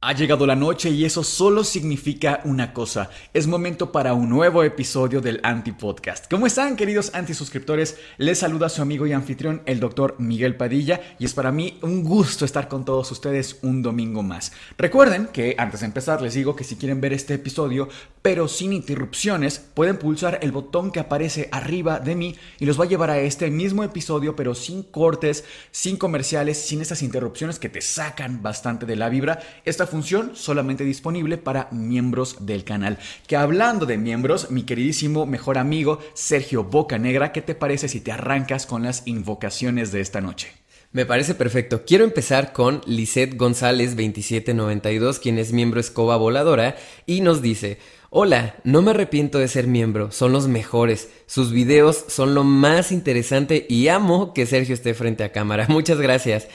Ha llegado la noche y eso solo significa una cosa. Es momento para un nuevo episodio del Anti Podcast. ¿Cómo están, queridos antisuscriptores? Les saluda su amigo y anfitrión, el doctor Miguel Padilla, y es para mí un gusto estar con todos ustedes un domingo más. Recuerden que antes de empezar les digo que si quieren ver este episodio, pero sin interrupciones, pueden pulsar el botón que aparece arriba de mí y los va a llevar a este mismo episodio, pero sin cortes, sin comerciales, sin esas interrupciones que te sacan bastante de la vibra. Función solamente disponible para miembros del canal. Que hablando de miembros, mi queridísimo mejor amigo Sergio Bocanegra, ¿qué te parece si te arrancas con las invocaciones de esta noche? Me parece perfecto. Quiero empezar con Lisette González 2792, quien es miembro Escoba Voladora, y nos dice, Hola, no me arrepiento de ser miembro, son los mejores, sus videos son lo más interesante y amo que Sergio esté frente a cámara. Muchas gracias.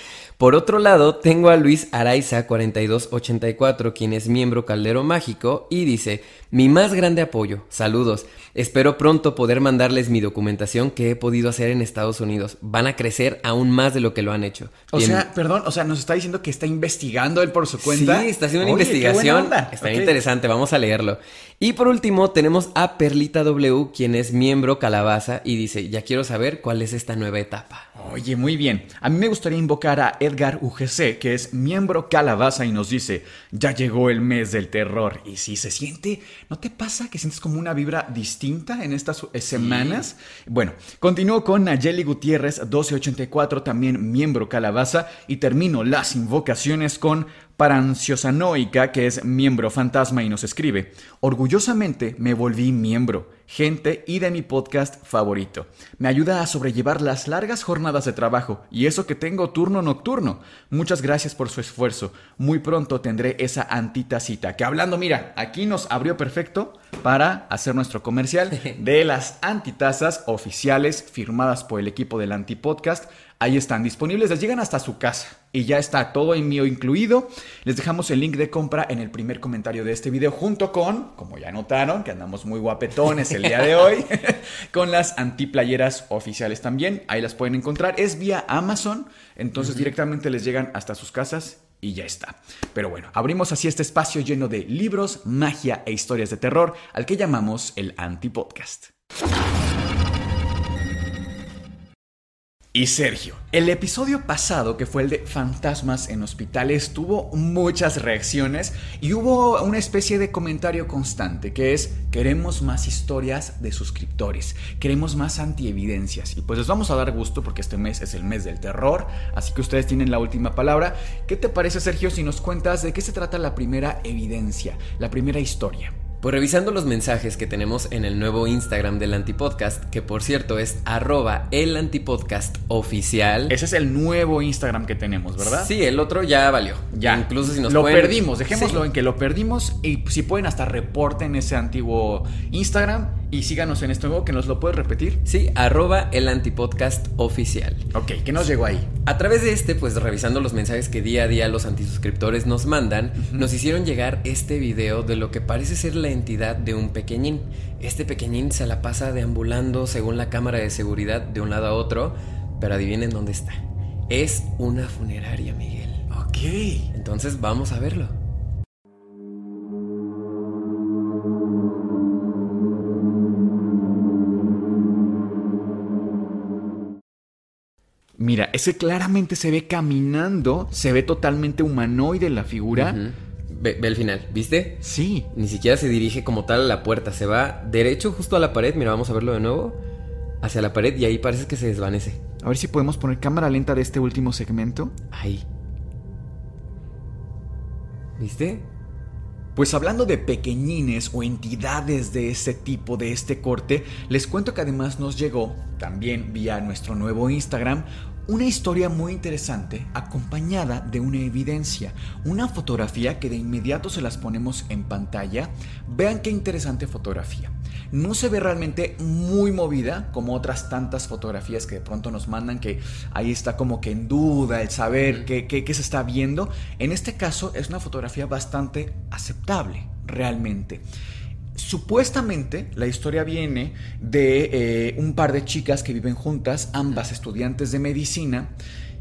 Por otro lado, tengo a Luis Araiza 4284, quien es miembro Caldero Mágico, y dice, mi más grande apoyo, saludos, espero pronto poder mandarles mi documentación que he podido hacer en Estados Unidos. Van a crecer aún más de lo que lo han hecho. O sea, perdón, o sea, nos está diciendo que está investigando él por su cuenta. Sí, está haciendo una investigación. Está interesante, vamos a leerlo. Y por último, tenemos a Perlita W, quien es miembro Calabaza, y dice, ya quiero saber cuál es esta nueva etapa. Oye, muy bien. A mí me gustaría invocar a Edgar UGC, que es miembro Calabaza, y nos dice, ya llegó el mes del terror. Y si se siente, ¿no te pasa que sientes como una vibra distinta en estas semanas? Bueno, continúo con Nayeli Gutiérrez 1284, también miembro Calabaza, y termino las invocaciones con Paranciosanoica, que es miembro fantasma y nos escribe, orgullosamente me volví miembro, gente y de mi podcast favorito. Me ayuda a sobrellevar las largas jornadas de trabajo y eso que tengo turno nocturno. Muchas gracias por su esfuerzo. Muy pronto tendré esa antitacita que hablando, mira, aquí nos abrió perfecto para hacer nuestro comercial de las antitazas oficiales firmadas por el equipo del Antipodcast. Ahí están disponibles, les llegan hasta su casa y ya está todo en mío incluido. Les dejamos el link de compra en el primer comentario de este video junto con, como ya notaron, que andamos muy guapetones el día de hoy, con las antiplayeras oficiales también. Ahí las pueden encontrar. Es vía Amazon, entonces directamente les llegan hasta sus casas y ya está. Pero bueno, abrimos así este espacio lleno de libros, magia e historias de terror al que llamamos el Antipodcast. Y Sergio, el episodio pasado, que fue el de fantasmas en hospitales, tuvo muchas reacciones y hubo una especie de comentario constante que es, queremos más historias de suscriptores, queremos más antievidencias. Y pues les vamos a dar gusto porque este mes es el mes del terror, así que ustedes tienen la última palabra. ¿Qué te parece Sergio si nos cuentas de qué se trata la primera evidencia, la primera historia? Pues revisando los mensajes que tenemos en el nuevo Instagram del Antipodcast, que por cierto es arroba el antipodcast oficial. Ese es el nuevo Instagram que tenemos, ¿verdad? Sí, el otro ya valió. Ya. Incluso si nos Lo perdimos, dejémoslo en que lo perdimos y si pueden hasta reporten ese antiguo Instagram y síganos en este nuevo que nos lo puedes repetir. Sí, arroba el antipodcast oficial. Ok, ¿qué nos llegó ahí? A través de este, pues revisando los mensajes que día a día los antisuscriptores nos mandan, nos hicieron llegar este video de lo que parece ser la entidad de un pequeñín. Este pequeñín se la pasa deambulando según la cámara de seguridad de un lado a otro, pero adivinen dónde está. Es una funeraria, Miguel. Ok. Entonces vamos a verlo. Mira, ese claramente se ve caminando, se ve totalmente humanoide la figura. ve, ve, el final, ¿viste? Sí. Ni siquiera se dirige como tal a la puerta, se va derecho justo a la pared, mira, vamos a verlo de nuevo, hacia la pared y ahí parece que se desvanece. A ver si podemos poner cámara lenta de este último segmento. Ahí. ¿Viste? Pues hablando de pequeñines o entidades de este tipo, de este corte, les cuento que además nos llegó, también vía nuestro nuevo Instagram, una historia muy interesante acompañada de una evidencia, una fotografía que de inmediato se las ponemos en pantalla. Vean qué interesante fotografía. No se ve realmente muy movida como otras tantas fotografías que de pronto nos mandan que ahí está como que en duda el saber qué, qué, se está viendo. En este caso es una fotografía bastante aceptable realmente. Supuestamente la historia viene de eh, un par de chicas que viven juntas, ambas estudiantes de medicina,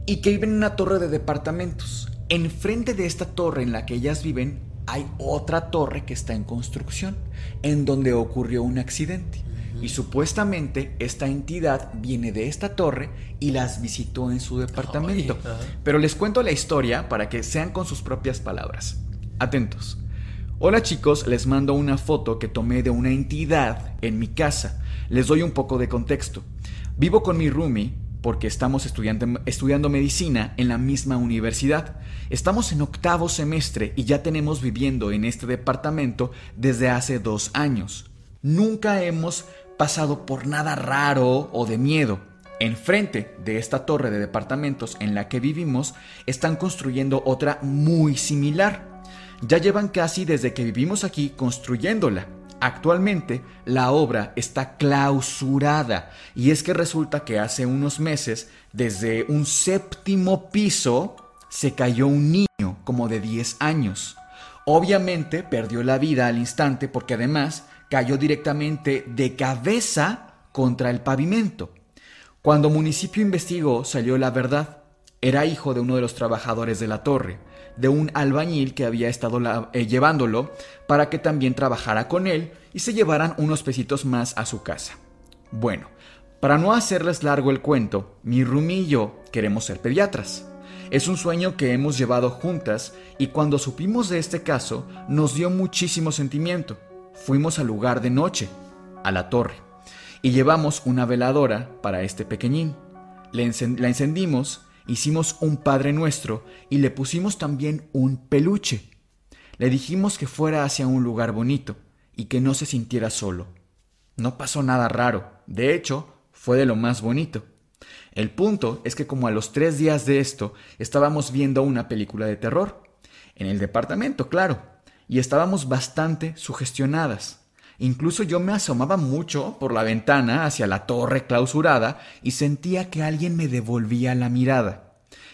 y que viven en una torre de departamentos. Enfrente de esta torre en la que ellas viven hay otra torre que está en construcción, en donde ocurrió un accidente. Y supuestamente esta entidad viene de esta torre y las visitó en su departamento. Pero les cuento la historia para que sean con sus propias palabras. Atentos. Hola chicos, les mando una foto que tomé de una entidad en mi casa. Les doy un poco de contexto. Vivo con mi roomie porque estamos estudiando medicina en la misma universidad. Estamos en octavo semestre y ya tenemos viviendo en este departamento desde hace dos años. Nunca hemos pasado por nada raro o de miedo. Enfrente de esta torre de departamentos en la que vivimos están construyendo otra muy similar. Ya llevan casi desde que vivimos aquí construyéndola. Actualmente la obra está clausurada y es que resulta que hace unos meses desde un séptimo piso se cayó un niño como de 10 años. Obviamente perdió la vida al instante porque además cayó directamente de cabeza contra el pavimento. Cuando municipio investigó salió la verdad. Era hijo de uno de los trabajadores de la torre de un albañil que había estado eh, llevándolo para que también trabajara con él y se llevaran unos pesitos más a su casa. Bueno, para no hacerles largo el cuento, mi Rumi y yo queremos ser pediatras. Es un sueño que hemos llevado juntas y cuando supimos de este caso nos dio muchísimo sentimiento. Fuimos al lugar de noche, a la torre, y llevamos una veladora para este pequeñín. la encendimos hicimos un Padre Nuestro y le pusimos también un peluche. Le dijimos que fuera hacia un lugar bonito y que no se sintiera solo. No pasó nada raro, de hecho, fue de lo más bonito. El punto es que como a los tres días de esto estábamos viendo una película de terror, en el departamento, claro, y estábamos bastante sugestionadas. Incluso yo me asomaba mucho por la ventana hacia la torre clausurada y sentía que alguien me devolvía la mirada.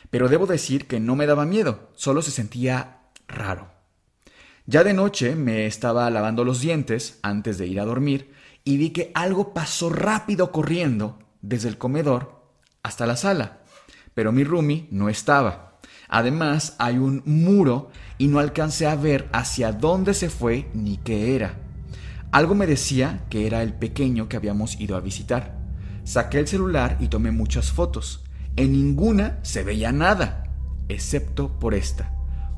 Pero debo decir que no me daba miedo, solo se sentía raro. Ya de noche me estaba lavando los dientes antes de ir a dormir y vi que algo pasó rápido corriendo desde el comedor hasta la sala. Pero mi roomie no estaba. Además, hay un muro y no alcancé a ver hacia dónde se fue ni qué era. Algo me decía que era el pequeño que habíamos ido a visitar. Saqué el celular y tomé muchas fotos. En ninguna se veía nada, excepto por esta.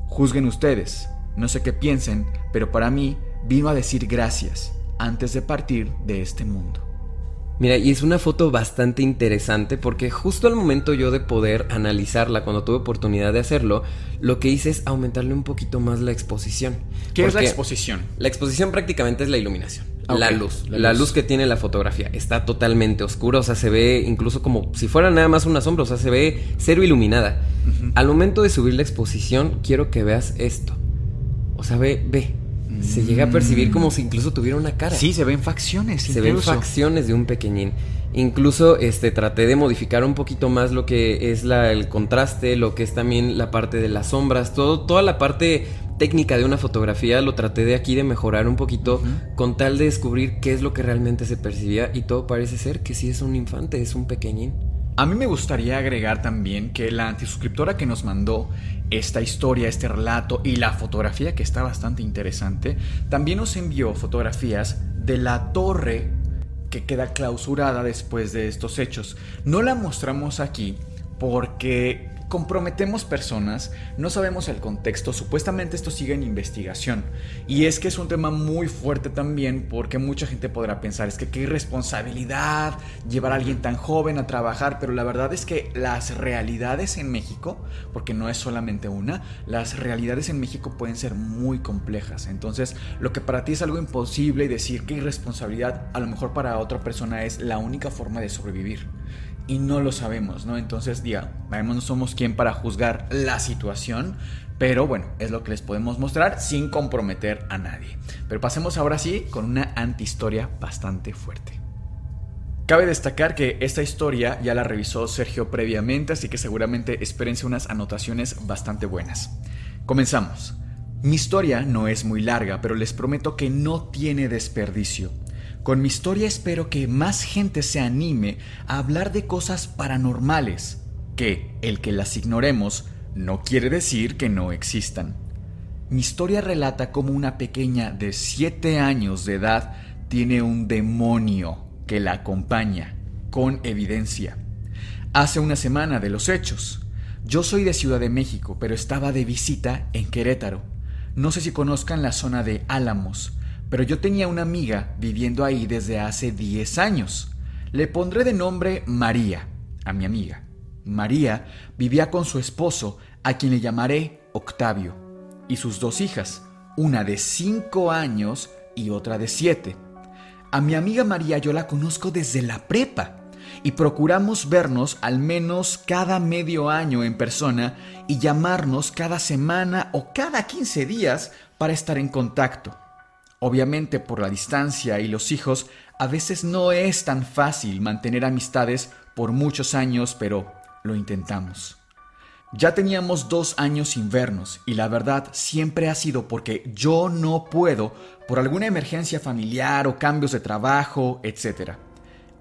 Juzguen ustedes, no sé qué piensen, pero para mí vino a decir gracias antes de partir de este mundo. Mira, y es una foto bastante interesante porque justo al momento yo de poder analizarla, cuando tuve oportunidad de hacerlo, lo que hice es aumentarle un poquito más la exposición. ¿Qué es la exposición? La exposición prácticamente es la iluminación. la luz, la, luz. que tiene la fotografía está totalmente oscura, o sea, se ve incluso como si fuera nada más una sombra, o sea, se ve cero iluminada. Al momento de subir la exposición, quiero que veas esto. O sea, ve, ve, se llega a percibir como si incluso tuviera una cara. Sí, se ven facciones. Se ven facciones de un pequeñín. Incluso este, traté de modificar un poquito más lo que es la, el contraste, lo que es también la parte de las sombras, todo, toda la parte técnica de una fotografía lo traté de aquí de mejorar un poquito con tal de descubrir qué es lo que realmente se percibía y todo parece ser que sí es un infante, es un pequeñín. A mí me gustaría agregar también que la antisuscriptora que nos mandó esta historia, este relato y la fotografía que está bastante interesante, también nos envió fotografías de la torre que queda clausurada después de estos hechos. No la mostramos aquí porque comprometemos personas, no sabemos el contexto, supuestamente esto sigue en investigación. Y es que es un tema muy fuerte también porque mucha gente podrá pensar, es que qué irresponsabilidad llevar a alguien tan joven a trabajar, pero la verdad es que las realidades en México, porque no es solamente una, las realidades en México pueden ser muy complejas. Entonces, lo que para ti es algo imposible y decir qué irresponsabilidad, a lo mejor para otra persona es la única forma de sobrevivir y no lo sabemos, ¿no? Entonces, diga, no somos quien para juzgar la situación, pero bueno, es lo que les podemos mostrar sin comprometer a nadie. Pero pasemos ahora sí con una antihistoria bastante fuerte. Cabe destacar que esta historia ya la revisó Sergio previamente, así que seguramente espérense unas anotaciones bastante buenas. Comenzamos. Mi historia no es muy larga, pero les prometo que no tiene desperdicio. Con mi historia espero que más gente se anime a hablar de cosas paranormales, que el que las ignoremos no quiere decir que no existan. Mi historia relata cómo una pequeña de 7 años de edad tiene un demonio que la acompaña, con evidencia. Hace una semana de los hechos. Yo soy de Ciudad de México, pero estaba de visita en Querétaro. No sé si conozcan la zona de Álamos, pero yo tenía una amiga viviendo ahí desde hace 10 años. Le pondré de nombre María, a mi amiga. María vivía con su esposo, a quien le llamaré Octavio, y sus dos hijas, una de 5 años y otra de 7. A mi amiga María yo la conozco desde la prepa y procuramos vernos al menos cada medio año en persona y llamarnos cada semana o cada 15 días para estar en contacto. Obviamente por la distancia y los hijos, a veces no es tan fácil mantener amistades por muchos años, pero lo intentamos. Ya teníamos dos años sin vernos y la verdad siempre ha sido porque yo no puedo por alguna emergencia familiar o cambios de trabajo, etc.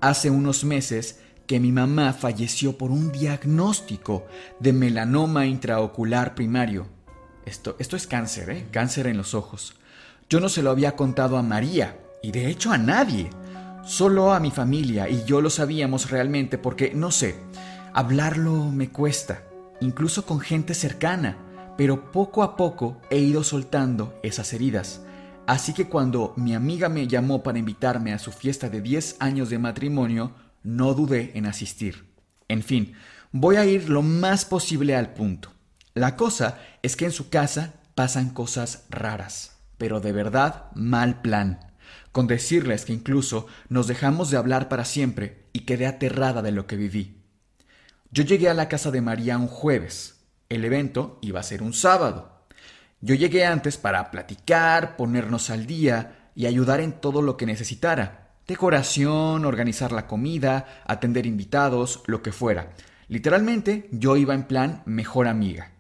Hace unos meses que mi mamá falleció por un diagnóstico de melanoma intraocular primario. Esto, esto es cáncer, ¿eh? Cáncer en los ojos. Yo no se lo había contado a María, y de hecho a nadie, solo a mi familia, y yo lo sabíamos realmente porque, no sé, hablarlo me cuesta, incluso con gente cercana, pero poco a poco he ido soltando esas heridas. Así que cuando mi amiga me llamó para invitarme a su fiesta de 10 años de matrimonio, no dudé en asistir. En fin, voy a ir lo más posible al punto. La cosa es que en su casa pasan cosas raras pero de verdad mal plan, con decirles que incluso nos dejamos de hablar para siempre y quedé aterrada de lo que viví. Yo llegué a la casa de María un jueves. El evento iba a ser un sábado. Yo llegué antes para platicar, ponernos al día y ayudar en todo lo que necesitara. Decoración, organizar la comida, atender invitados, lo que fuera. Literalmente yo iba en plan mejor amiga.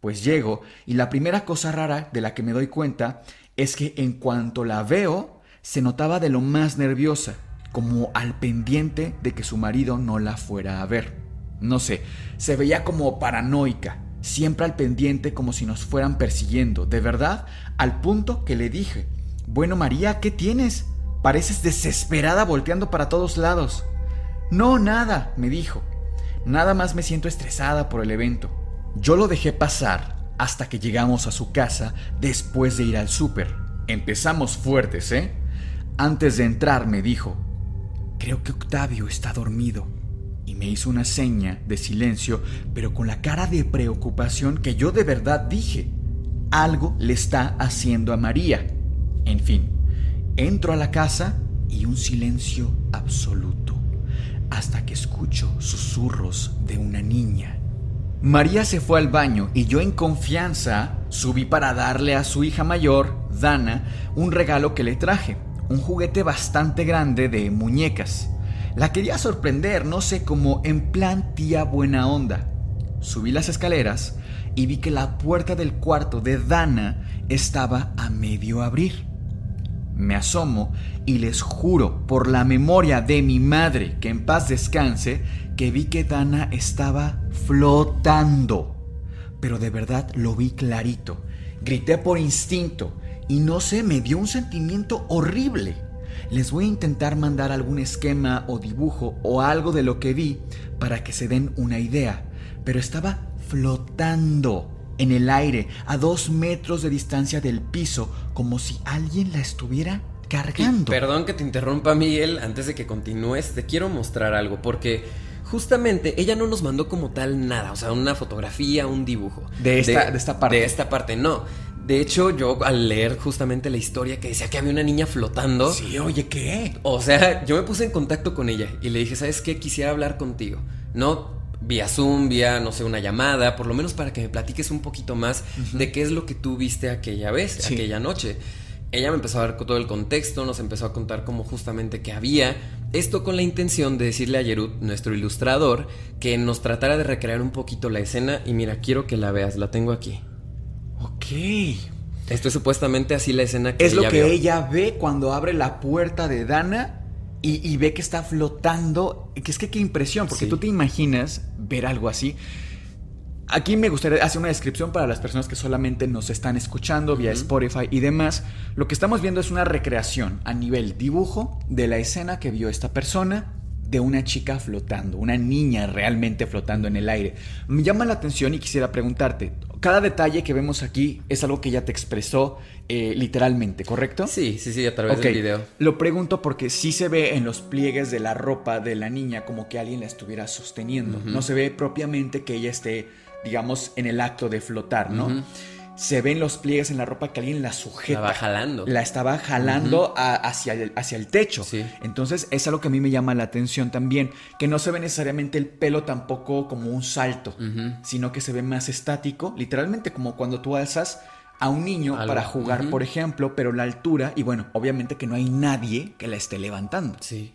Pues llego y la primera cosa rara de la que me doy cuenta es que en cuanto la veo, se notaba de lo más nerviosa, como al pendiente de que su marido no la fuera a ver. No sé, se veía como paranoica, siempre al pendiente como si nos fueran persiguiendo, de verdad, al punto que le dije, bueno María, ¿qué tienes? Pareces desesperada volteando para todos lados. No, nada, me dijo. Nada más me siento estresada por el evento. Yo lo dejé pasar hasta que llegamos a su casa después de ir al súper. Empezamos fuertes, ¿eh? Antes de entrar me dijo, creo que Octavio está dormido. Y me hizo una seña de silencio, pero con la cara de preocupación que yo de verdad dije, algo le está haciendo a María. En fin, entro a la casa y un silencio absoluto, hasta que escucho susurros de una niña María se fue al baño y yo en confianza subí para darle a su hija mayor, Dana, un regalo que le traje, un juguete bastante grande de muñecas. La quería sorprender, no sé, como en plan tía buena onda. Subí las escaleras y vi que la puerta del cuarto de Dana estaba a medio abrir. Me asomo y les juro por la memoria de mi madre, que en paz descanse, que vi que Dana estaba flotando. Pero de verdad lo vi clarito. Grité por instinto y no sé, me dio un sentimiento horrible. Les voy a intentar mandar algún esquema o dibujo o algo de lo que vi para que se den una idea. pero estaba flotando en el aire a dos metros de distancia del piso, como si alguien la estuviera cargando. perdón que te interrumpa, Miguel, antes de que continúes, te quiero mostrar algo, porque justamente ella no nos mandó como tal nada, o sea, una fotografía, un dibujo. De esta, de, esta parte. De esta parte, no. De hecho, yo al leer justamente la historia que decía que había una niña flotando. Sí, oye, ¿qué? O sea, yo me puse en contacto con ella y le dije, ¿sabes qué? Quisiera hablar contigo. No vía Zoom, vía, no sé, una llamada, por lo menos para que me platiques un poquito más de qué es lo que tú viste aquella vez, aquella noche. Ella me empezó a dar todo el contexto, nos empezó a contar cómo justamente que había. Esto con la intención de decirle a Yerut, nuestro ilustrador, que nos tratara de recrear un poquito la escena y mira, quiero que la veas, la tengo aquí. Ok. Esto es supuestamente así la escena que Es lo que ella ve cuando abre la puerta de Dana y, ve que está flotando. Que es que qué impresión, porque tú te imaginas ver algo así. Aquí me gustaría hacer una descripción para las personas que solamente nos están escuchando vía Spotify y demás. Lo que estamos viendo es una recreación a nivel dibujo de la escena que vio esta persona de una chica flotando, una niña realmente flotando en el aire. Me llama la atención y quisiera preguntarte, cada detalle que vemos aquí es algo que ella te expresó eh, literalmente, ¿correcto? Sí, sí, sí, a través del video. Lo pregunto porque sí se ve en los pliegues de la ropa de la niña como que alguien la estuviera sosteniendo. No se ve propiamente que ella esté, digamos, en el acto de flotar, ¿no? Se ven los pliegues en la ropa que alguien la sujeta. La estaba jalando. La estaba jalando hacia, el, hacia el techo. Entonces es algo que a mí me llama la atención también, que no se ve necesariamente el pelo tampoco como un salto, sino que se ve más estático, literalmente como cuando tú alzas a un niño para jugar, por ejemplo, pero la altura y bueno, obviamente que no hay nadie que la esté levantando. Sí.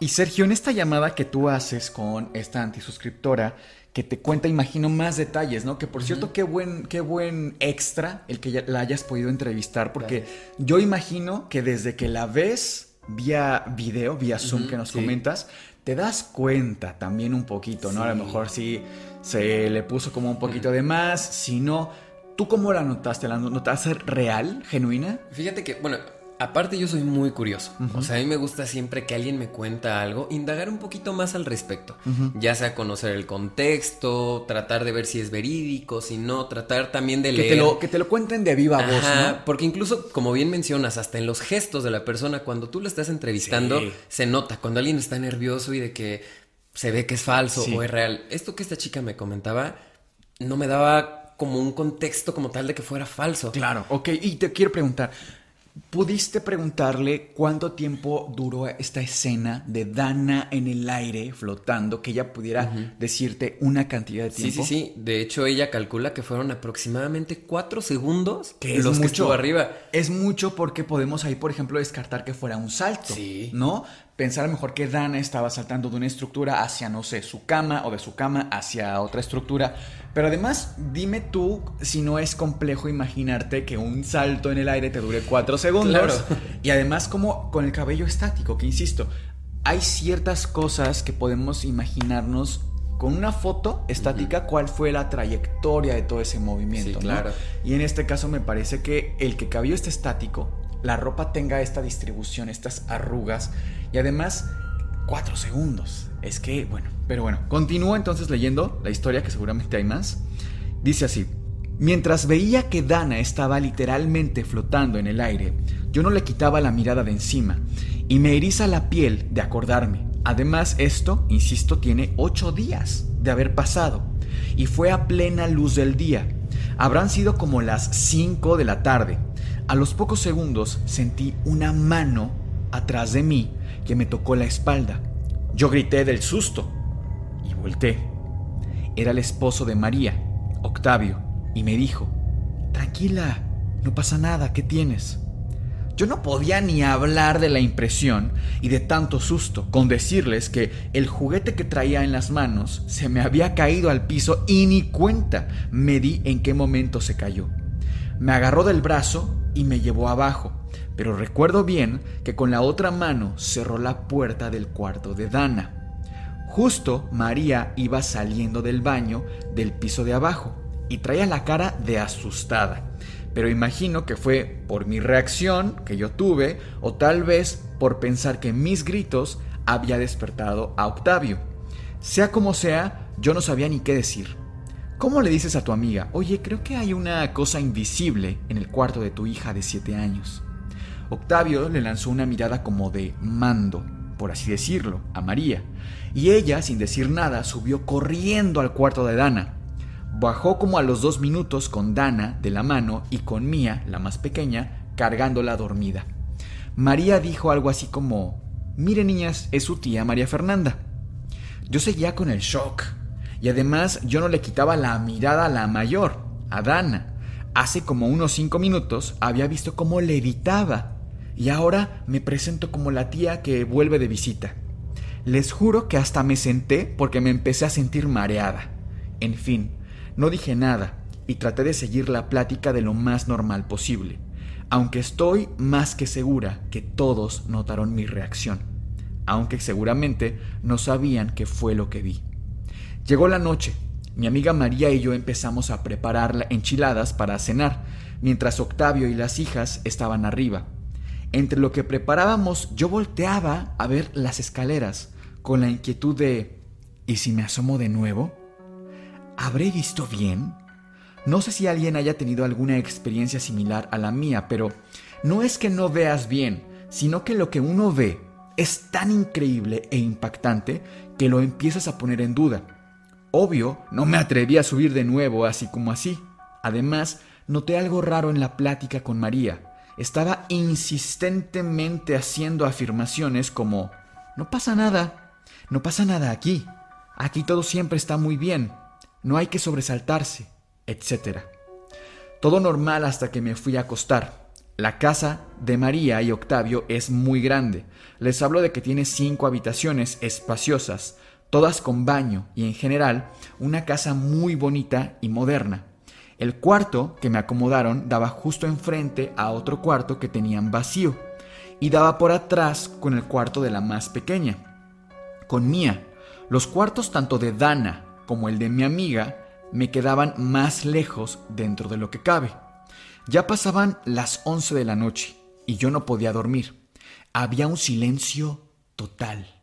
Y Sergio, en esta llamada que tú haces con esta antisuscriptora, que te cuenta, imagino, más detalles, ¿no? Que por cierto, qué buen, qué buen extra el que ya la hayas podido entrevistar, porque yo imagino que desde que la ves vía video, vía Zoom que nos comentas, te das cuenta también un poquito, ¿no? A lo mejor sí se le puso como un poquito de más, si no, ¿tú cómo la notaste? ¿La notaste real, genuina? Fíjate que, bueno, Aparte yo soy muy curioso, o sea, a mí me gusta siempre que alguien me cuenta algo, indagar un poquito más al respecto, ya sea conocer el contexto, tratar de ver si es verídico, si no, tratar también de que leer. Te lo, que te lo cuenten de viva voz, ¿no? Porque incluso, como bien mencionas, hasta en los gestos de la persona, cuando tú le estás entrevistando, se nota cuando alguien está nervioso y de que se ve que es falso o es real. Esto que esta chica me comentaba no me daba como un contexto como tal de que fuera falso. Claro, ok, y te quiero preguntar, ¿Pudiste preguntarle cuánto tiempo duró esta escena de Dana en el aire flotando, que ella pudiera decirte una cantidad de tiempo? Sí, sí, sí. De hecho, ella calcula que fueron aproximadamente cuatro segundos que es los mucho. que estuvo arriba. Es mucho porque podemos ahí, por ejemplo, descartar que fuera un salto. Sí. ¿No? Pensar a lo mejor que Dana estaba saltando de una estructura hacia, no sé, su cama o de su cama hacia otra estructura. Pero además, dime tú si no es complejo imaginarte que un salto en el aire te dure cuatro segundos. Y además como con el cabello estático, que insisto, hay ciertas cosas que podemos imaginarnos con una foto estática cuál fue la trayectoria de todo ese movimiento. claro. Y en este caso me parece que el que cabello esté estático, la ropa tenga esta distribución, estas arrugas, y además, cuatro segundos. Es que, bueno, pero bueno, continúo entonces leyendo la historia, que seguramente hay más. Dice así. Mientras veía que Dana estaba literalmente flotando en el aire, yo no le quitaba la mirada de encima y me eriza la piel de acordarme. Además, esto, insisto, tiene ocho días de haber pasado y fue a plena luz del día. Habrán sido como las cinco de la tarde. A los pocos segundos sentí una mano atrás de mí que me tocó la espalda. Yo grité del susto y volteé. Era el esposo de María, Octavio, y me dijo, Tranquila, no pasa nada, ¿qué tienes? Yo no podía ni hablar de la impresión y de tanto susto con decirles que el juguete que traía en las manos se me había caído al piso y ni cuenta me di en qué momento se cayó. Me agarró del brazo y me llevó abajo pero recuerdo bien que con la otra mano cerró la puerta del cuarto de Dana. Justo María iba saliendo del baño del piso de abajo y traía la cara de asustada. Pero imagino que fue por mi reacción que yo tuve o tal vez por pensar que mis gritos había despertado a Octavio. Sea como sea, Yo no sabía ni qué decir. ¿Cómo le dices a tu amiga, oye, creo que hay una cosa invisible en el cuarto de tu hija de 7 años? Octavio le lanzó una mirada como de mando, por así decirlo, a María, y ella, sin decir nada, subió corriendo al cuarto de Dana. Bajó como a los dos minutos con Dana de la mano y con Mía, la más pequeña, cargándola dormida. María dijo algo así como, mire niñas, es su tía María Fernanda. Yo seguía con el shock, y además yo no le quitaba la mirada a la mayor, a Dana. Hace como unos cinco minutos había visto cómo levitaba, y ahora me presento como la tía que vuelve de visita. Les juro que hasta me senté porque me empecé a sentir mareada. En fin, no dije nada y traté de seguir la plática de lo más normal posible aunque estoy más que segura que todos notaron mi reacción, aunque seguramente no sabían qué fue lo que vi. Llegó la noche, mi amiga María y yo empezamos a preparar enchiladas para cenar, mientras Octavio y las hijas estaban arriba. Entre lo que preparábamos yo volteaba a ver las escaleras, con la inquietud de ¿y si me asomo de nuevo? ¿Habré visto bien? No sé si alguien haya tenido alguna experiencia similar a la mía, pero no es que no veas bien, sino que lo que uno ve es tan increíble e impactante que lo empiezas a poner en duda. Obvio, no me atreví a subir de nuevo así como así. Además, noté algo raro en la plática con María. Estaba insistentemente haciendo afirmaciones como, no pasa nada, no pasa nada aquí, aquí todo siempre está muy bien, no hay que sobresaltarse etc. Todo normal hasta que me fui a acostar. La casa de María y Octavio es muy grande. Les hablo de que tiene cinco habitaciones espaciosas, todas con baño y en general una casa muy bonita y moderna. El cuarto que me acomodaron daba justo enfrente a otro cuarto que tenían vacío y daba por atrás con el cuarto de la más pequeña, con Mía. Los cuartos tanto de Dana como el de mi amiga me quedaban más lejos dentro de lo que cabe. Ya pasaban las 11 de la noche y yo no podía dormir. Había un silencio total.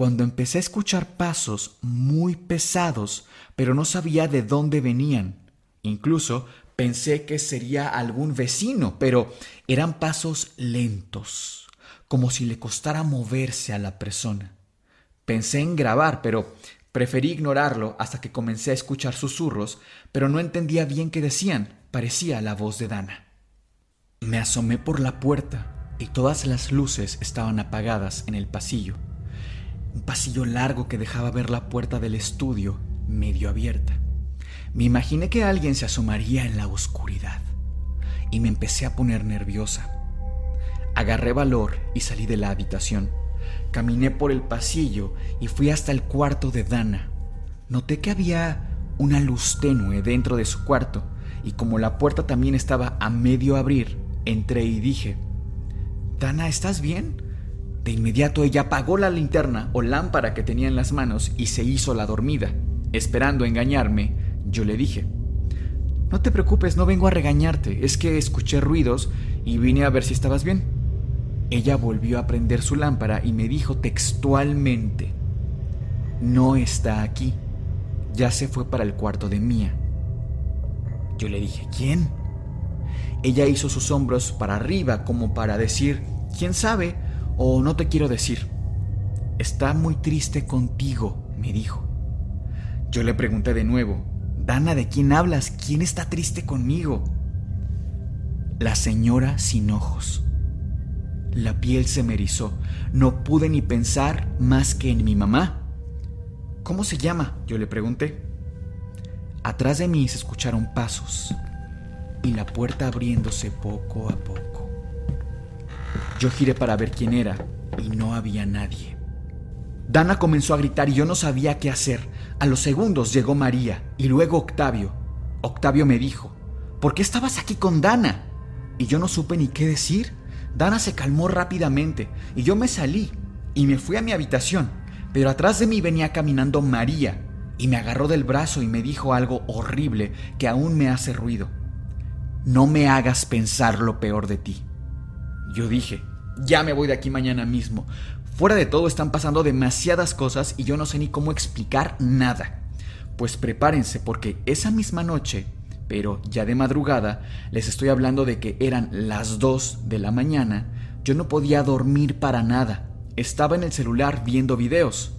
Cuando empecé a escuchar pasos muy pesados, pero no sabía de dónde venían. Incluso pensé que sería algún vecino, pero eran pasos lentos, como si le costara moverse a la persona. Pensé en grabar, pero Preferí ignorarlo hasta que comencé a escuchar susurros, pero no entendía bien qué decían. Parecía la voz de Dana. Me asomé por la puerta y todas las luces estaban apagadas en el pasillo. Un pasillo largo que dejaba ver la puerta del estudio medio abierta. Me imaginé que alguien se asomaría en la oscuridad y me empecé a poner nerviosa. Agarré valor y salí de la habitación. Caminé por el pasillo y fui hasta el cuarto de Dana. Noté que había una luz tenue dentro de su cuarto y como la puerta también estaba a medio abrir, entré y dije, Dana, ¿estás bien? De inmediato ella apagó la linterna o lámpara que tenía en las manos y se hizo la dormida. Esperando engañarme, yo le dije, No te preocupes, no vengo a regañarte, es que escuché ruidos y vine a ver si estabas bien. Ella volvió a prender su lámpara y me dijo textualmente, no está aquí, ya se fue para el cuarto de Mía. Yo le dije, ¿quién? Ella hizo sus hombros para arriba como para decir, ¿quién sabe? O no te quiero decir. Está muy triste contigo, me dijo. Yo le pregunté de nuevo, Dana, ¿de quién hablas? ¿Quién está triste conmigo? La señora sin ojos. La piel se me erizó. No pude ni pensar más que en mi mamá. ¿Cómo se llama? Yo le pregunté. Atrás de mí se escucharon pasos y la puerta abriéndose poco a poco. Yo giré para ver quién era y no había nadie. Dana comenzó a gritar y yo no sabía qué hacer. A los segundos llegó María y luego Octavio. Octavio me dijo, ¿por qué estabas aquí con Dana? Y yo no supe ni qué decir. Dana se calmó rápidamente y yo me salí y me fui a mi habitación, pero atrás de mí venía caminando María y me agarró del brazo y me dijo algo horrible que aún me hace ruido. No me hagas pensar lo peor de ti. Yo dije, ya me voy de aquí mañana mismo. Fuera de todo están pasando demasiadas cosas y yo no sé ni cómo explicar nada. Pues prepárense porque esa misma noche, pero ya de madrugada, les estoy hablando de que eran las 2 de la mañana, yo no podía dormir para nada. Estaba en el celular viendo videos.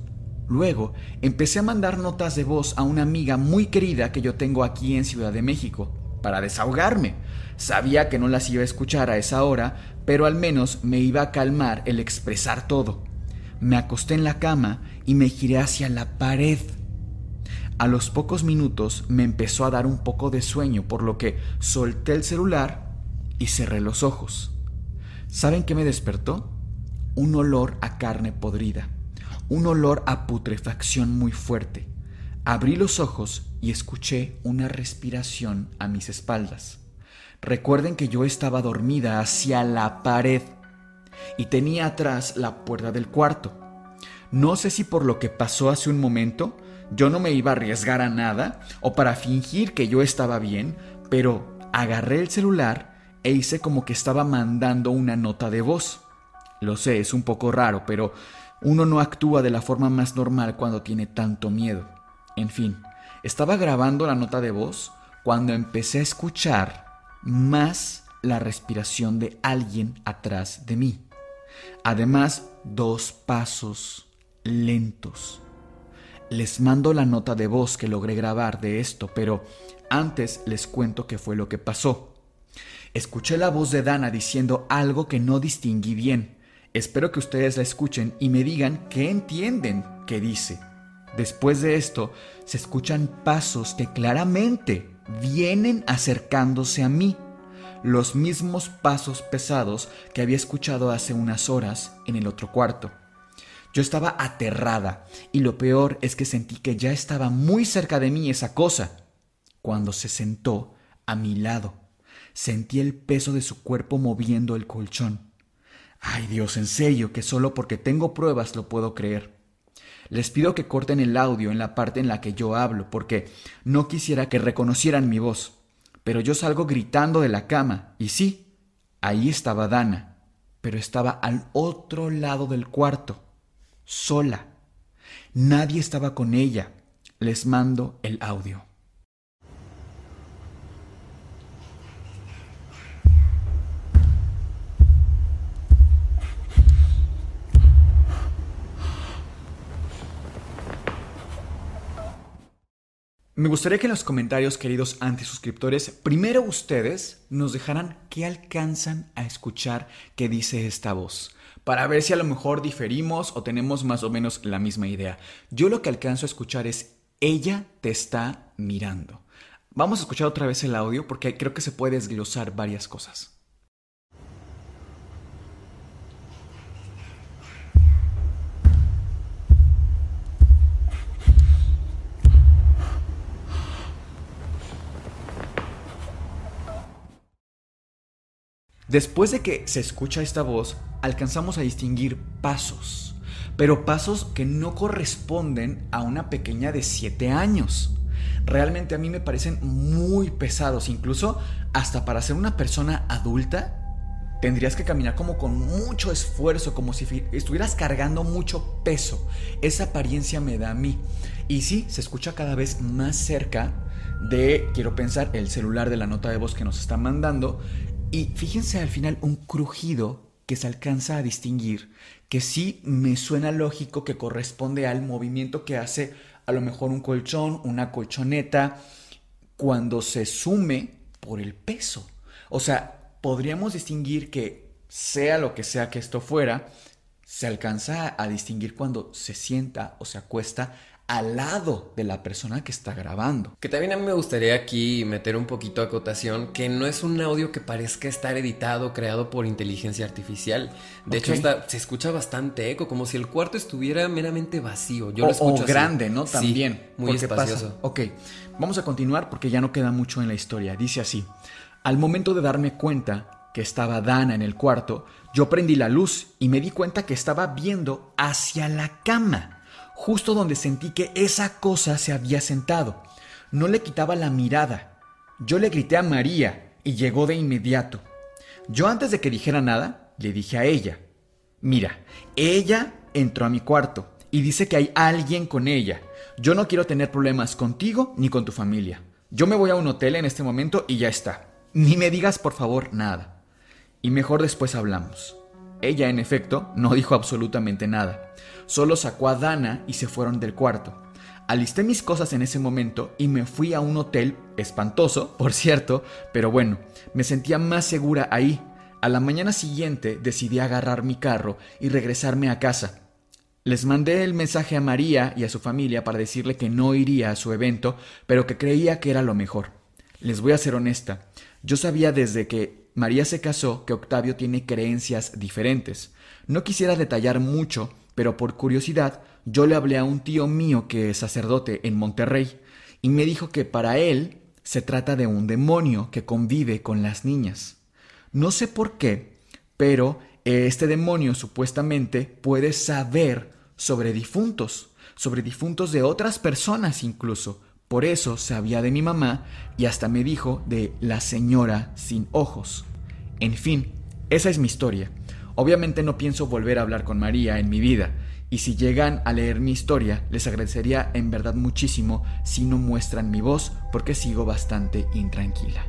Luego empecé a mandar notas de voz a una amiga muy querida que yo tengo aquí en Ciudad de México, para desahogarme. Sabía que no las iba a escuchar a esa hora, pero al menos me iba a calmar el expresar todo. Me acosté en la cama y me giré hacia la pared. A los pocos minutos me empezó a dar un poco de sueño, por lo que solté el celular y cerré los ojos. ¿Saben qué me despertó? Un olor a carne podrida, un olor a putrefacción muy fuerte. Abrí los ojos y escuché una respiración a mis espaldas. Recuerden que yo estaba dormida hacia la pared y tenía atrás la puerta del cuarto. No sé si por lo que pasó hace un momento yo no me iba a arriesgar a nada o para fingir que yo estaba bien, pero agarré el celular e hice como que estaba mandando una nota de voz. Lo sé, es un poco raro, pero uno no actúa de la forma más normal cuando tiene tanto miedo. En fin, estaba grabando la nota de voz cuando empecé a escuchar más la respiración de alguien atrás de mí. Además, dos pasos lentos. Les mando la nota de voz que logré grabar de esto, pero antes les cuento qué fue lo que pasó. Escuché la voz de Dana diciendo algo que no distinguí bien. Espero que ustedes la escuchen y me digan qué entienden que dice. Después de esto, se escuchan pasos que claramente vienen acercándose a mí, los mismos pasos pesados que había escuchado hace unas horas en el otro cuarto. Yo estaba aterrada y lo peor es que sentí que ya estaba muy cerca de mí esa cosa. Cuando se sentó a mi lado, sentí el peso de su cuerpo moviendo el colchón. Ay Dios, en serio, que solo porque tengo pruebas lo puedo creer. Les pido que corten el audio en la parte en la que yo hablo, porque no quisiera que reconocieran mi voz. Pero yo salgo gritando de la cama, y sí, ahí estaba Dana, pero estaba al otro lado del cuarto, sola. Nadie estaba con ella. Les mando el audio. Me gustaría que en los comentarios, queridos antisuscriptores, primero ustedes nos dejaran qué alcanzan a escuchar que dice esta voz, para ver si a lo mejor diferimos o tenemos más o menos la misma idea. Yo lo que alcanzo a escuchar es, ella te está mirando. Vamos a escuchar otra vez el audio porque creo que se puede desglosar varias cosas. Después de que se escucha esta voz, alcanzamos a distinguir pasos, pero pasos que no corresponden a una pequeña de 7 años. Realmente a mí me parecen muy pesados, incluso hasta para ser una persona adulta tendrías que caminar como con mucho esfuerzo, como si estuvieras cargando mucho peso. Esa apariencia me da a mí. Y sí, se escucha cada vez más cerca de, quiero pensar, el celular de la nota de voz que nos está mandando y fíjense al final un crujido que se alcanza a distinguir, que sí me suena lógico que corresponde al movimiento que hace a lo mejor un colchón, una colchoneta, cuando se sume por el peso. O sea, podríamos distinguir que sea lo que sea que esto fuera, se alcanza a distinguir cuando se sienta o se acuesta al lado de la persona que está grabando. Que también a mí me gustaría aquí meter un poquito de acotación, que no es un audio que parezca estar editado, creado por inteligencia artificial. De hecho, se escucha bastante eco, como si el cuarto estuviera meramente vacío. Yo lo escucho o grande, ¿no? También. Sí, muy espacioso. Ok, vamos a continuar porque ya no queda mucho en la historia. Dice así, al momento de darme cuenta que estaba Dana en el cuarto, yo prendí la luz y me di cuenta que estaba viendo hacia la cama justo donde sentí que esa cosa se había sentado. No le quitaba la mirada. Yo le grité a María y llegó de inmediato. Yo antes de que dijera nada, le dije a ella, mira, ella entró a mi cuarto y dice que hay alguien con ella. Yo no quiero tener problemas contigo ni con tu familia. Yo me voy a un hotel en este momento y ya está. Ni me digas por favor nada. Y mejor después hablamos. Ella, en efecto, no dijo absolutamente nada. Solo sacó a Dana y se fueron del cuarto. Alisté mis cosas en ese momento y me fui a un hotel espantoso, por cierto, pero bueno, me sentía más segura ahí. A la mañana siguiente decidí agarrar mi carro y regresarme a casa. Les mandé el mensaje a María y a su familia para decirle que no iría a su evento, pero que creía que era lo mejor. Les voy a ser honesta, yo sabía desde que María se casó que Octavio tiene creencias diferentes. No quisiera detallar mucho, pero por curiosidad yo le hablé a un tío mío que es sacerdote en Monterrey y me dijo que para él se trata de un demonio que convive con las niñas. No sé por qué, pero este demonio supuestamente puede saber sobre difuntos, sobre difuntos de otras personas incluso. Por eso sabía de mi mamá y hasta me dijo de la señora sin ojos. En fin, esa es mi historia. Obviamente no pienso volver a hablar con María en mi vida, y si llegan a leer mi historia, les agradecería en verdad muchísimo si no muestran mi voz porque sigo bastante intranquila.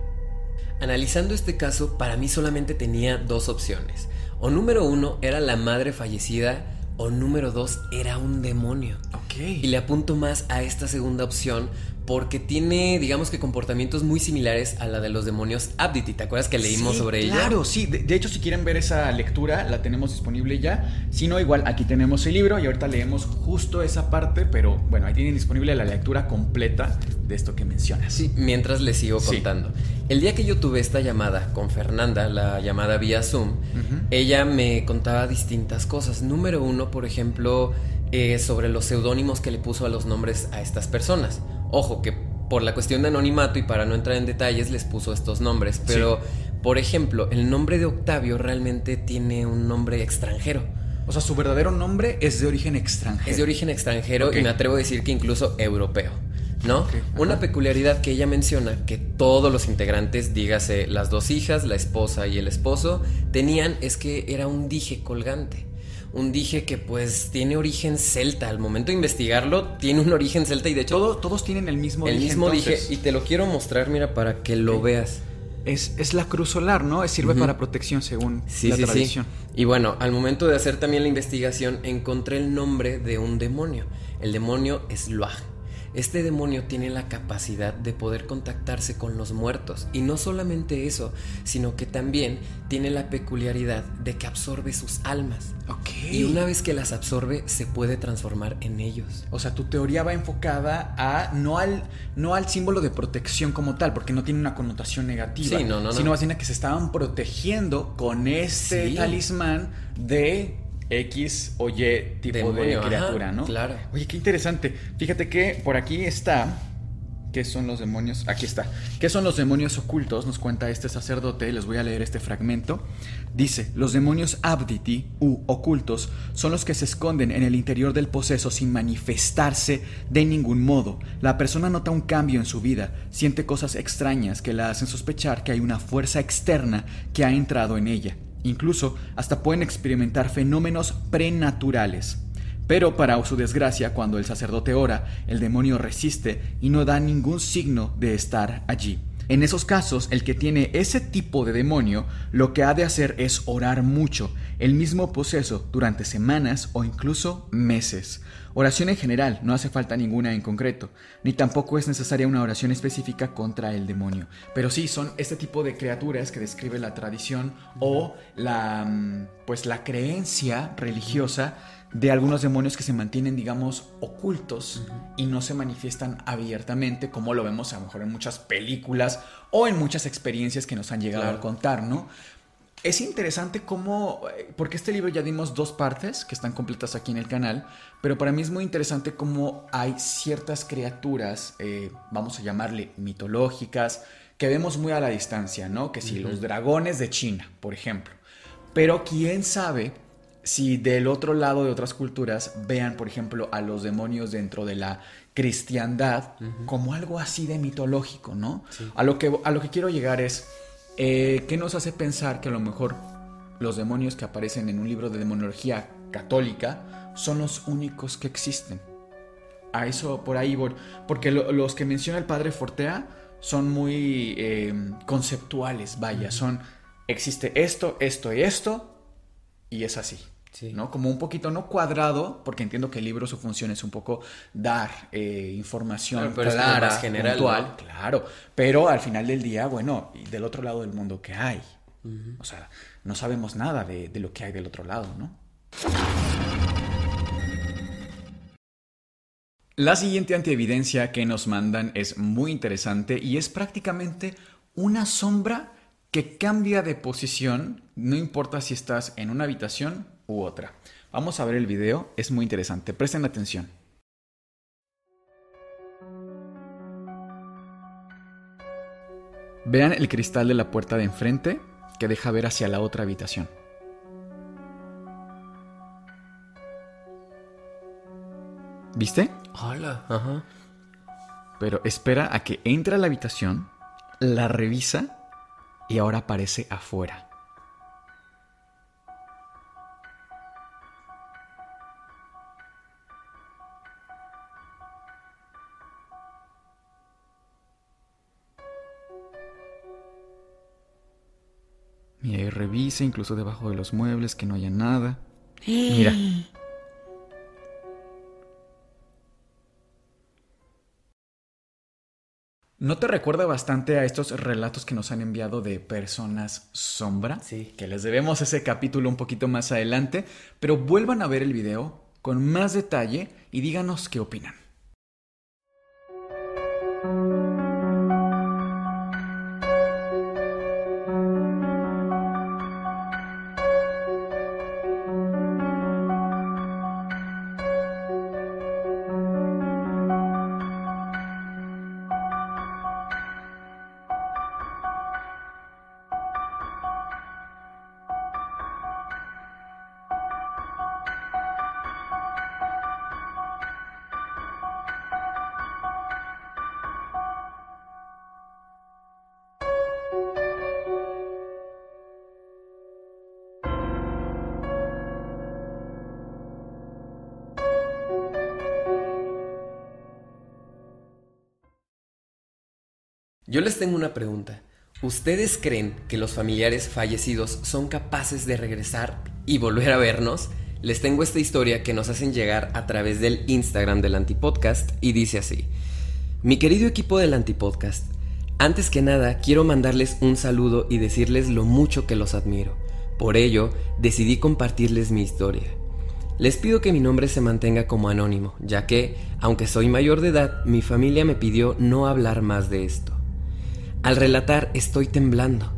Analizando este caso, para mí solamente tenía dos opciones. O número uno era la madre fallecida, o número dos era un demonio. Ok. Y le apunto más a esta segunda opción porque tiene, digamos que comportamientos muy similares a la de los demonios Abditi. ¿Te acuerdas que leímos sobre ella? Claro, sí. De, de, hecho, si quieren ver esa lectura, la tenemos disponible ya. Si no, igual aquí tenemos el libro y ahorita leemos justo esa parte, pero bueno, ahí tienen disponible la lectura completa de esto que mencionas. Sí, mientras les sigo sí. contando. El día que yo tuve esta llamada con Fernanda, la llamada vía Zoom, uh -huh. ella me contaba distintas cosas. Número uno, por ejemplo, eh, sobre los seudónimos que le puso a los nombres a estas personas. Ojo, que por la cuestión de anonimato y para no entrar en detalles les puso estos nombres, pero sí. por ejemplo, el nombre de Octavio realmente tiene un nombre extranjero. O sea, su verdadero nombre es de origen extranjero. Es de origen extranjero okay. y me atrevo a decir que incluso europeo. ¿No? Okay. Una peculiaridad que ella menciona que todos los integrantes, dígase las dos hijas, la esposa y el esposo, tenían es que era un dije colgante un dije que pues tiene origen celta. Al momento de investigarlo, tiene un origen celta y de hecho... Todo, todos tienen el mismo el dije. El mismo dije y te lo quiero mostrar, mira, para que lo veas. Es, es, la cruz solar, ¿no? Sirve uh -huh. para protección según sí, la sí, tradición. Sí. Y bueno, al momento de hacer también la investigación, encontré el nombre de un demonio. El demonio es Loaj. Este demonio tiene la capacidad de poder contactarse con los muertos. Y no solamente eso, sino que también tiene la peculiaridad de que absorbe sus almas. Okay. Y una vez que las absorbe, se puede transformar en ellos. O sea, tu teoría va enfocada a no al, no al símbolo de protección como tal, porque no tiene una connotación negativa. Sí, no, no, sino no. más bien a que se estaban protegiendo con este sí. talismán de X o Y tipo Demonio, de criatura, ajá, ¿no? Claro. Oye, qué interesante. Fíjate que por aquí está. ¿Qué son los demonios? Aquí está. ¿Qué son los demonios ocultos? Nos cuenta este sacerdote. Les voy a leer este fragmento. Dice: Los demonios abditi u ocultos son los que se esconden en el interior del poseso sin manifestarse de ningún modo. La persona nota un cambio en su vida, siente cosas extrañas que la hacen sospechar que hay una fuerza externa que ha entrado en ella. Incluso hasta pueden experimentar fenómenos prenaturales. Pero para su desgracia, cuando el sacerdote ora, el demonio resiste y no da ningún signo de estar allí. En esos casos, el que tiene ese tipo de demonio lo que ha de hacer es orar mucho, el mismo poseso, durante semanas o incluso meses. Oración en general, no hace falta ninguna en concreto, ni tampoco es necesaria una oración específica contra el demonio. Pero sí, son este tipo de criaturas que describe la tradición o la, pues, la creencia religiosa de algunos demonios que se mantienen, digamos, ocultos uh -huh. y no se manifiestan abiertamente, como lo vemos a lo mejor en muchas películas o en muchas experiencias que nos han llegado claro. a contar, ¿no? Es interesante cómo, porque este libro ya dimos dos partes que están completas aquí en el canal, pero para mí es muy interesante cómo hay ciertas criaturas, eh, vamos a llamarle mitológicas, que vemos muy a la distancia, ¿no? Que si uh -huh. los dragones de China, por ejemplo. Pero quién sabe si del otro lado de otras culturas vean, por ejemplo, a los demonios dentro de la cristiandad uh -huh. como algo así de mitológico, ¿no? Sí. A, lo que, a lo que quiero llegar es, eh, ¿qué nos hace pensar que a lo mejor los demonios que aparecen en un libro de demonología católica son los únicos que existen. A eso por ahí voy. Porque los que menciona el padre Fortea son muy em, conceptuales, vaya, son existe esto, esto y esto, y es así. ¿No? Como un poquito no cuadrado, porque entiendo que el libro su función es un poco dar eh, información clara, general, puntual, claro, pero al final del día, bueno, y del otro lado del mundo, ¿qué hay? O sea, no sabemos nada de, de lo que hay del otro lado, ¿no? La siguiente antievidencia que nos mandan es muy interesante y es prácticamente una sombra que cambia de posición, no importa si estás en una habitación u otra. Vamos a ver el video, es muy interesante, presten atención. Vean el cristal de la puerta de enfrente que deja ver hacia la otra habitación. ¿Viste? Hola. Ajá. Pero espera a que entre a la habitación, la revisa y ahora aparece afuera. Incluso debajo de los muebles que no haya nada. Mira. ¿No te recuerda bastante a estos relatos que nos han enviado de personas sombra? Sí. Que les debemos ese capítulo un poquito más adelante, pero vuelvan a ver el video con más detalle y díganos qué opinan. Yo les tengo una pregunta. ¿Ustedes creen que los familiares fallecidos son capaces de regresar y volver a vernos? Les tengo esta historia que nos hacen llegar a través del Instagram del Antipodcast y dice así. Mi querido equipo del Antipodcast, antes que nada quiero mandarles un saludo y decirles lo mucho que los admiro. Por ello, decidí compartirles mi historia. Les pido que mi nombre se mantenga como anónimo, ya que, aunque soy mayor de edad, mi familia me pidió no hablar más de esto. Al relatar estoy temblando.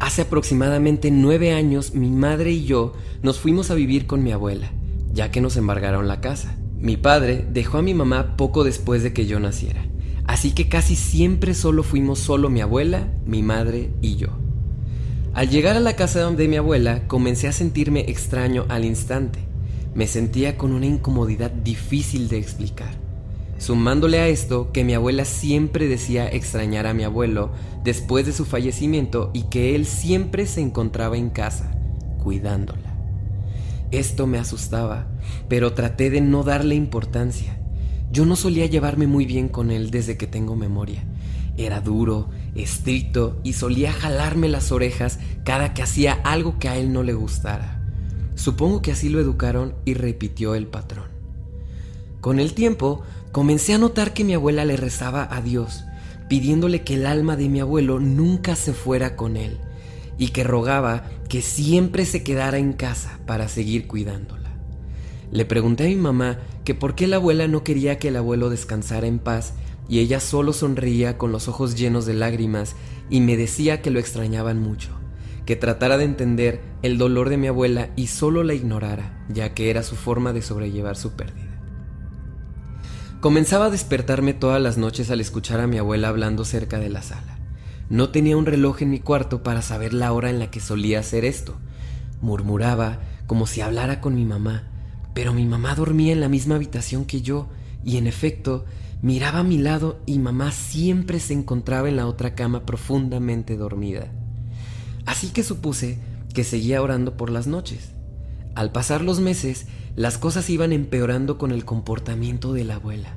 Hace aproximadamente nueve años mi madre y yo nos fuimos a vivir con mi abuela, ya que nos embargaron la casa. Mi padre dejó a mi mamá poco después de que yo naciera, así que casi siempre solo fuimos solo mi abuela, mi madre y yo. Al llegar a la casa de mi abuela comencé a sentirme extraño al instante. Me sentía con una incomodidad difícil de explicar. Sumándole a esto que mi abuela siempre decía extrañar a mi abuelo después de su fallecimiento y que él siempre se encontraba en casa, cuidándola. Esto me asustaba, pero traté de no darle importancia. Yo no solía llevarme muy bien con él desde que tengo memoria. Era duro, estricto y solía jalarme las orejas cada que hacía algo que a él no le gustara. Supongo que así lo educaron y repitió el patrón. Con el tiempo, comencé a notar que mi abuela le rezaba a Dios, pidiéndole que el alma de mi abuelo nunca se fuera con él y que rogaba que siempre se quedara en casa para seguir cuidándola. Le pregunté a mi mamá que por qué la abuela no quería que el abuelo descansara en paz y ella solo sonreía con los ojos llenos de lágrimas y me decía que lo extrañaban mucho, que tratara de entender el dolor de mi abuela y solo la ignorara, ya que era su forma de sobrellevar su pérdida. Comenzaba a despertarme todas las noches al escuchar a mi abuela hablando cerca de la sala. No tenía un reloj en mi cuarto para saber la hora en la que solía hacer esto. Murmuraba como si hablara con mi mamá, pero mi mamá dormía en la misma habitación que yo y en efecto miraba a mi lado y mamá siempre se encontraba en la otra cama profundamente dormida. Así que supuse que seguía orando por las noches. Al pasar los meses, las cosas iban empeorando con el comportamiento de la abuela.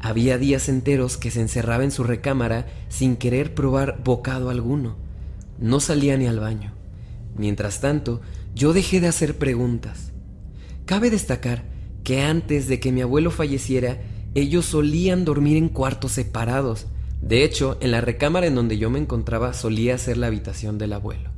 Había días enteros que se encerraba en su recámara sin querer probar bocado alguno. No salía ni al baño. Mientras tanto, yo dejé de hacer preguntas. Cabe destacar que antes de que mi abuelo falleciera, ellos solían dormir en cuartos separados. De hecho, en la recámara en donde yo me encontraba solía ser la habitación del abuelo.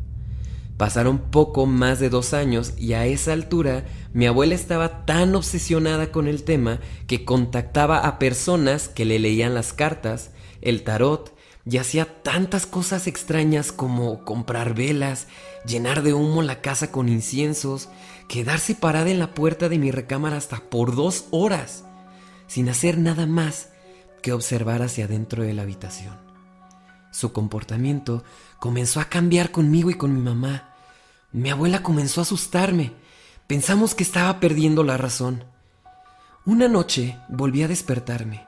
Pasaron poco más de dos años y a esa altura mi abuela estaba tan obsesionada con el tema que contactaba a personas que le leían las cartas, el tarot y hacía tantas cosas extrañas como comprar velas, llenar de humo la casa con inciensos, quedarse parada en la puerta de mi recámara hasta por dos horas, sin hacer nada más que observar hacia adentro de la habitación. Su comportamiento comenzó a cambiar conmigo y con mi mamá. Mi abuela comenzó a asustarme. Pensamos que estaba perdiendo la razón. Una noche volví a despertarme.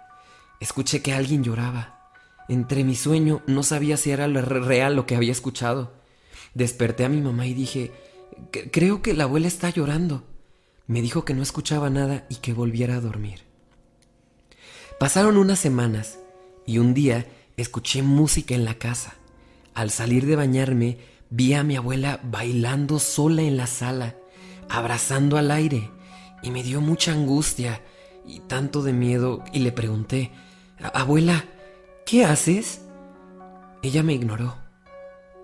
Escuché que alguien lloraba. Entre mi sueño no sabía si era real lo que había escuchado. Desperté a mi mamá y dije, creo que la abuela está llorando. Me dijo que no escuchaba nada y que volviera a dormir. Pasaron unas semanas y un día escuché música en la casa. Al salir de bañarme, vi a mi abuela bailando sola en la sala, abrazando al aire, y me dio mucha angustia y tanto de miedo y le pregunté, Abuela, ¿Qué haces? Ella me ignoró.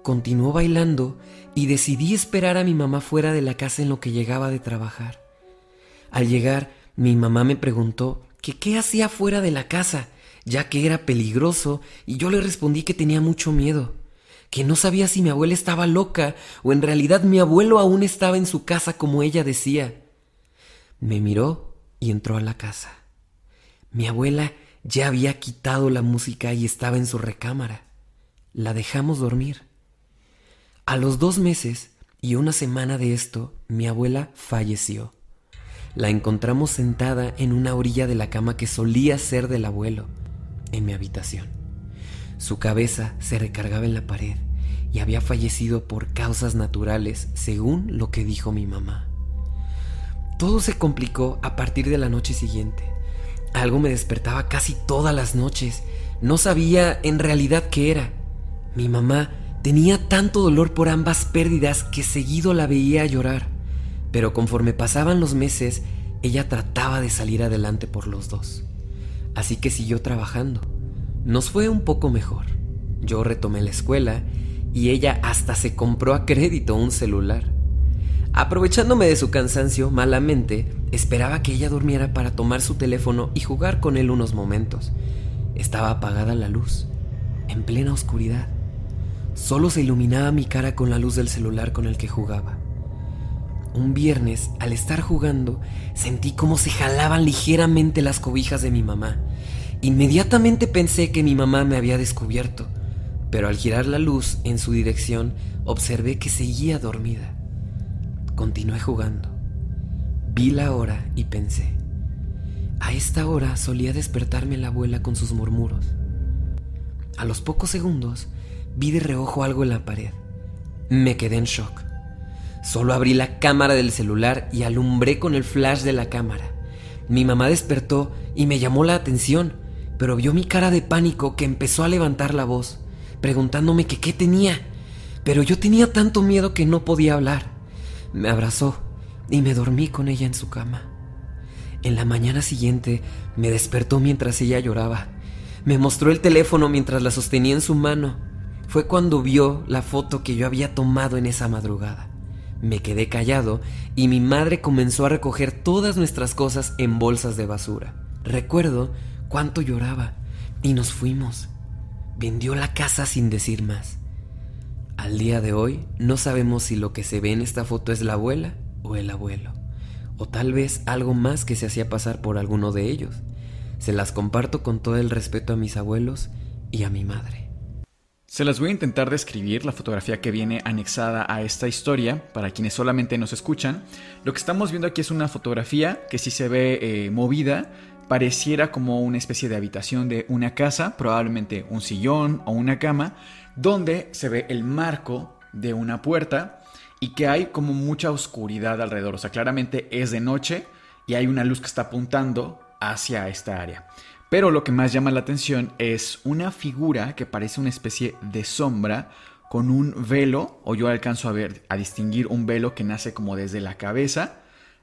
Continuó bailando y decidí esperar a mi mamá fuera de la casa en lo que llegaba de trabajar. Al llegar, mi mamá me preguntó que qué hacía fuera de la casa, ya que era peligroso, y yo le respondí que tenía mucho miedo, que no sabía si mi abuela estaba loca o en realidad mi abuelo aún estaba en su casa como ella decía. Me miró y entró a la casa. Mi abuela ya había quitado la música y estaba en su recámara. La dejamos dormir. A los dos meses y una semana de esto, mi abuela falleció. La encontramos sentada en una orilla de la cama que solía ser del abuelo, en mi habitación. Su cabeza se recargaba en la pared y había fallecido por causas naturales, según lo que dijo mi mamá. Todo se complicó a partir de la noche siguiente. Algo me despertaba casi todas las noches. No sabía en realidad qué era. Mi mamá tenía tanto dolor por ambas pérdidas que seguido la veía llorar. Pero conforme pasaban los meses, ella trataba de salir adelante por los dos. Así que siguió trabajando. Nos fue un poco mejor. Yo retomé la escuela y ella hasta se compró a crédito un celular. Aprovechándome de su cansancio, malamente, esperaba que ella durmiera para tomar su teléfono y jugar con él unos momentos. Estaba apagada la luz, en plena oscuridad. Solo se iluminaba mi cara con la luz del celular con el que jugaba. Un viernes, al estar jugando, sentí como se jalaban ligeramente las cobijas de mi mamá. Inmediatamente pensé que mi mamá me había descubierto, pero al girar la luz en su dirección, observé que seguía dormida. Continué jugando. Vi la hora y pensé, a esta hora solía despertarme la abuela con sus murmuros. A los pocos segundos vi de reojo algo en la pared. Me quedé en shock. Solo abrí la cámara del celular y alumbré con el flash de la cámara. Mi mamá despertó y me llamó la atención, pero vio mi cara de pánico que empezó a levantar la voz, preguntándome que qué tenía. Pero yo tenía tanto miedo que no podía hablar. Me abrazó y me dormí con ella en su cama. En la mañana siguiente me despertó mientras ella lloraba. Me mostró el teléfono mientras la sostenía en su mano. Fue cuando vio la foto que yo había tomado en esa madrugada. Me quedé callado y mi madre comenzó a recoger todas nuestras cosas en bolsas de basura. Recuerdo cuánto lloraba y nos fuimos. Vendió la casa sin decir más. Al día de hoy no sabemos si lo que se ve en esta foto es la abuela o el abuelo, o tal vez algo más que se hacía pasar por alguno de ellos. Se las comparto con todo el respeto a mis abuelos y a mi madre. Se las voy a intentar describir, la fotografía que viene anexada a esta historia, para quienes solamente nos escuchan. Lo que estamos viendo aquí es una fotografía que si se ve eh, movida, pareciera como una especie de habitación de una casa, probablemente un sillón o una cama, donde se ve el marco de una puerta y que hay como mucha oscuridad alrededor. O sea, claramente es de noche y hay una luz que está apuntando hacia esta área. Pero lo que más llama la atención es una figura que parece una especie de sombra con un velo, o yo alcanzo a ver, a distinguir un velo que nace como desde la cabeza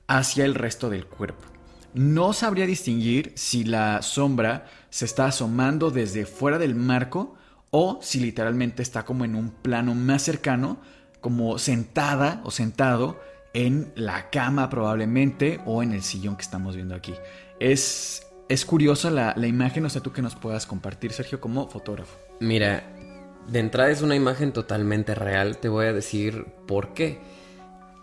hacia el resto del cuerpo. No sabría distinguir si la sombra se está asomando desde fuera del marco o si literalmente está como en un plano más cercano, como sentada o sentado en la cama probablemente o en el sillón que estamos viendo aquí. Es, es curiosa la, la imagen, o sea, tú que nos puedas compartir, Sergio, como fotógrafo. Mira, de entrada es una imagen totalmente real, te voy a decir por qué.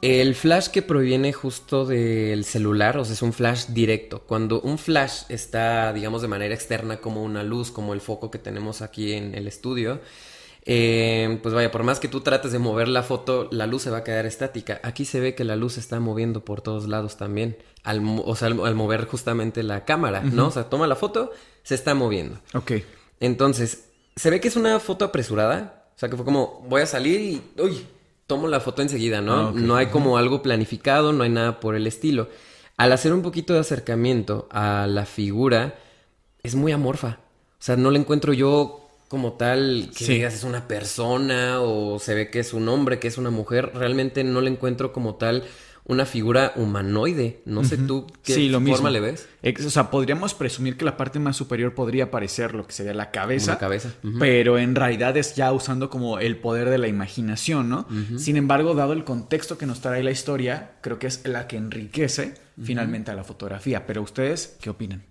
El flash que proviene justo del celular, o sea, es un flash directo. Cuando un flash está, digamos, de manera externa como una luz, como el foco que tenemos aquí en el estudio, eh, pues vaya, por más que tú trates de mover la foto, la luz se va a quedar estática. Aquí se ve que la luz se está moviendo por todos lados también, al, o sea, al, mover justamente la cámara, ¿no? O sea, toma la foto, se está moviendo. Ok. Entonces, se ve que es una foto apresurada. O sea, que fue como, voy a salir y, uy, tomo la foto enseguida, ¿no? Ah. No hay como algo planificado, no hay nada por el estilo. Al hacer un poquito de acercamiento a la figura, es muy amorfa. O sea, no la encuentro yo como tal que Sí. digas es una persona o se ve que es un hombre, que es una mujer. Realmente no le encuentro como tal una figura humanoide. No sé tú qué Sí, lo forma mismo. le ves. O sea, podríamos presumir que la parte más superior podría parecer lo que sería la cabeza. Una cabeza. Pero en realidad es ya usando como el poder de la imaginación, ¿no? Sin embargo, dado el contexto que nos trae la historia, creo que es la que enriquece finalmente a la fotografía. Pero ustedes, ¿qué opinan?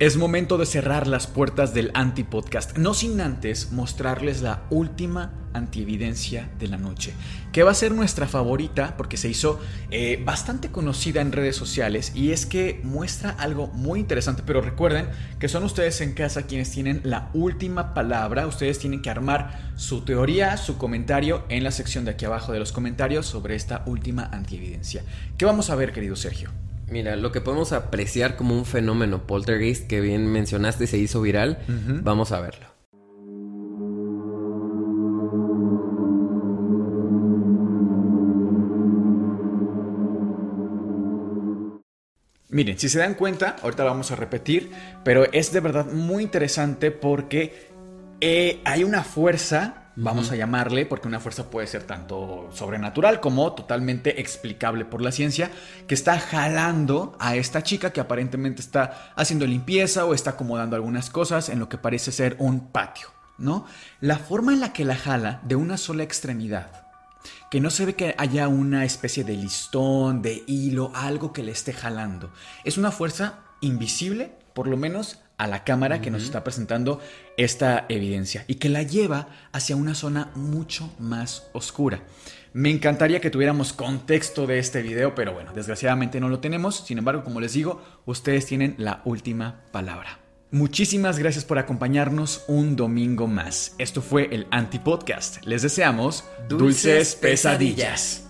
Es momento de cerrar las puertas del anti-podcast, no sin antes mostrarles la última antievidencia de la noche, que va a ser nuestra favorita porque se hizo eh, bastante conocida en redes sociales y es que muestra algo muy interesante, pero recuerden que son ustedes en casa quienes tienen la última palabra, ustedes tienen que armar su teoría, su comentario en la sección de aquí abajo de los comentarios sobre esta última antievidencia. ¿Qué vamos a ver, querido Sergio? Mira, lo que podemos apreciar como un fenómeno poltergeist que bien mencionaste se hizo viral, vamos a verlo. Miren, si se dan cuenta, ahorita lo vamos a repetir, pero es de verdad muy interesante porque eh, hay una fuerza, vamos a llamarle, porque una fuerza puede ser tanto sobrenatural como totalmente explicable por la ciencia, que está jalando a esta chica que aparentemente está haciendo limpieza o está acomodando algunas cosas en lo que parece ser un patio, ¿no? La forma en la que la jala de una sola extremidad que no se ve que haya una especie de listón, de hilo, algo que le esté jalando. Es una fuerza invisible, por lo menos a la cámara que nos está presentando esta evidencia y que la lleva hacia una zona mucho más oscura. Me encantaría que tuviéramos contexto de este video, pero bueno, desgraciadamente no lo tenemos. Sin embargo, como les digo, ustedes tienen la última palabra. Muchísimas gracias por acompañarnos un domingo más. Esto fue el Antipodcast. Les deseamos dulces, Dulces pesadillas.